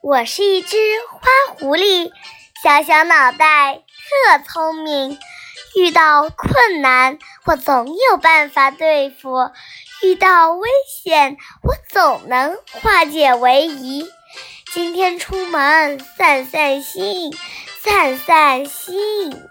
我是一只花狐狸小小脑袋特聪明遇到困难我总有办法对付遇到危险我总能化解为宜。今天出门散散心散散心。